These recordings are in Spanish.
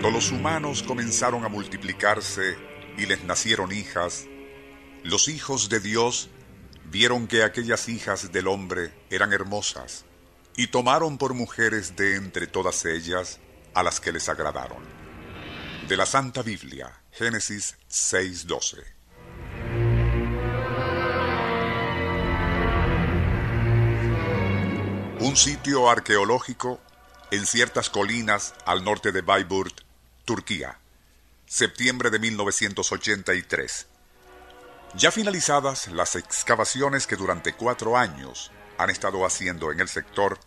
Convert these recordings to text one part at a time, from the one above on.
Cuando los humanos comenzaron a multiplicarse y les nacieron hijas, los hijos de Dios vieron que aquellas hijas del hombre eran hermosas y tomaron por mujeres de entre todas ellas a las que les agradaron. De la Santa Biblia, Génesis 6:12. Un sitio arqueológico en ciertas colinas al norte de Bayburt, Turquía, septiembre de 1983. Ya finalizadas las excavaciones que durante cuatro años han estado haciendo en el sector,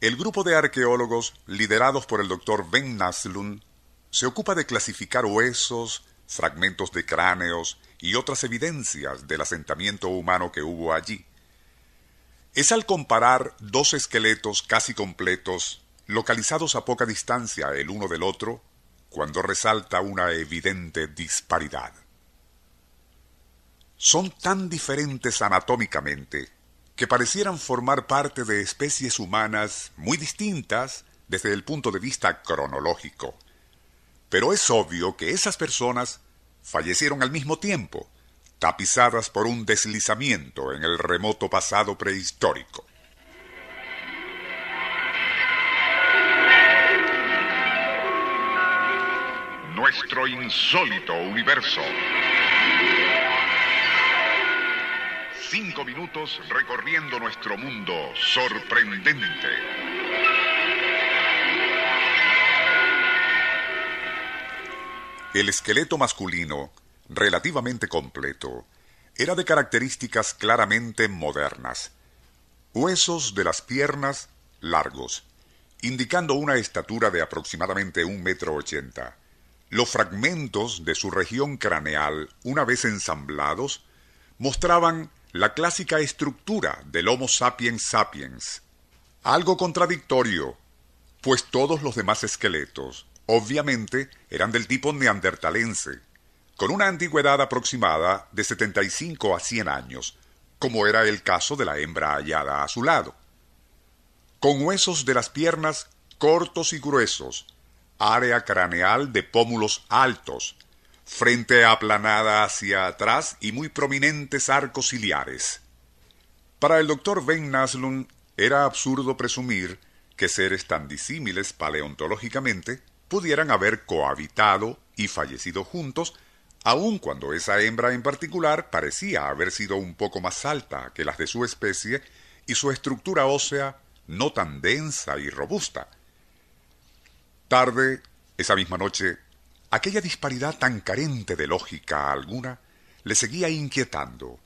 el grupo de arqueólogos liderados por el doctor Ben Naslund se ocupa de clasificar huesos, fragmentos de cráneos y otras evidencias del asentamiento humano que hubo allí. Es al comparar dos esqueletos casi completos localizados a poca distancia el uno del otro, cuando resalta una evidente disparidad. Son tan diferentes anatómicamente que parecieran formar parte de especies humanas muy distintas desde el punto de vista cronológico. Pero es obvio que esas personas fallecieron al mismo tiempo, tapizadas por un deslizamiento en el remoto pasado prehistórico. Nuestro insólito universo. Cinco minutos recorriendo nuestro mundo sorprendente. El esqueleto masculino, relativamente completo, era de características claramente modernas. Huesos de las piernas largos, indicando una estatura de aproximadamente un metro ochenta los fragmentos de su región craneal, una vez ensamblados, mostraban la clásica estructura del Homo sapiens sapiens. Algo contradictorio, pues todos los demás esqueletos, obviamente, eran del tipo neandertalense, con una antigüedad aproximada de 75 a 100 años, como era el caso de la hembra hallada a su lado. Con huesos de las piernas cortos y gruesos, área craneal de pómulos altos, frente aplanada hacia atrás y muy prominentes arcos ciliares. Para el doctor Ben Naslund era absurdo presumir que seres tan disímiles paleontológicamente pudieran haber cohabitado y fallecido juntos, aun cuando esa hembra en particular parecía haber sido un poco más alta que las de su especie y su estructura ósea no tan densa y robusta. Tarde, esa misma noche, aquella disparidad tan carente de lógica alguna le seguía inquietando,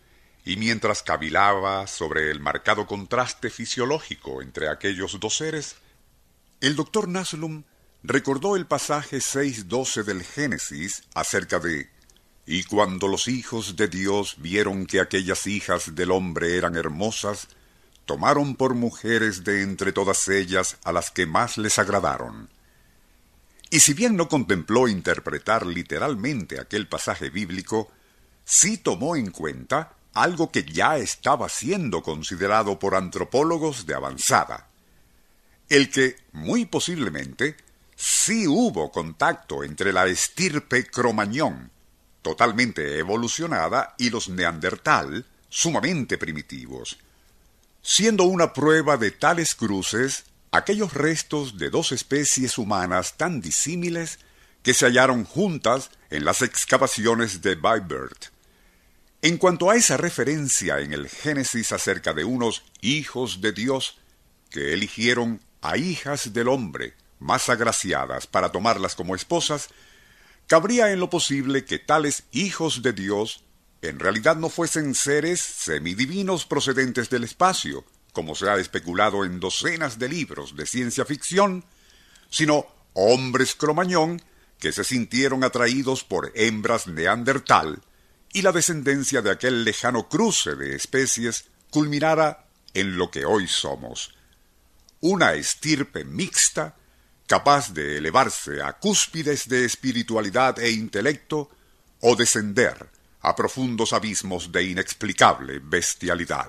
y mientras cavilaba sobre el marcado contraste fisiológico entre aquellos dos seres, el doctor Naslum recordó el pasaje 6.12 del Génesis acerca de Y cuando los hijos de Dios vieron que aquellas hijas del hombre eran hermosas, tomaron por mujeres de entre todas ellas a las que más les agradaron. Y si bien no contempló interpretar literalmente aquel pasaje bíblico, sí tomó en cuenta algo que ya estaba siendo considerado por antropólogos de avanzada, el que, muy posiblemente, sí hubo contacto entre la estirpe cromañón, totalmente evolucionada, y los neandertal, sumamente primitivos, siendo una prueba de tales cruces aquellos restos de dos especies humanas tan disímiles que se hallaron juntas en las excavaciones de Baybert. En cuanto a esa referencia en el Génesis acerca de unos hijos de Dios que eligieron a hijas del hombre más agraciadas para tomarlas como esposas, cabría en lo posible que tales hijos de Dios en realidad no fuesen seres semidivinos procedentes del espacio, como se ha especulado en docenas de libros de ciencia ficción, sino hombres cromañón que se sintieron atraídos por hembras neandertal y la descendencia de aquel lejano cruce de especies culminara en lo que hoy somos, una estirpe mixta capaz de elevarse a cúspides de espiritualidad e intelecto o descender a profundos abismos de inexplicable bestialidad.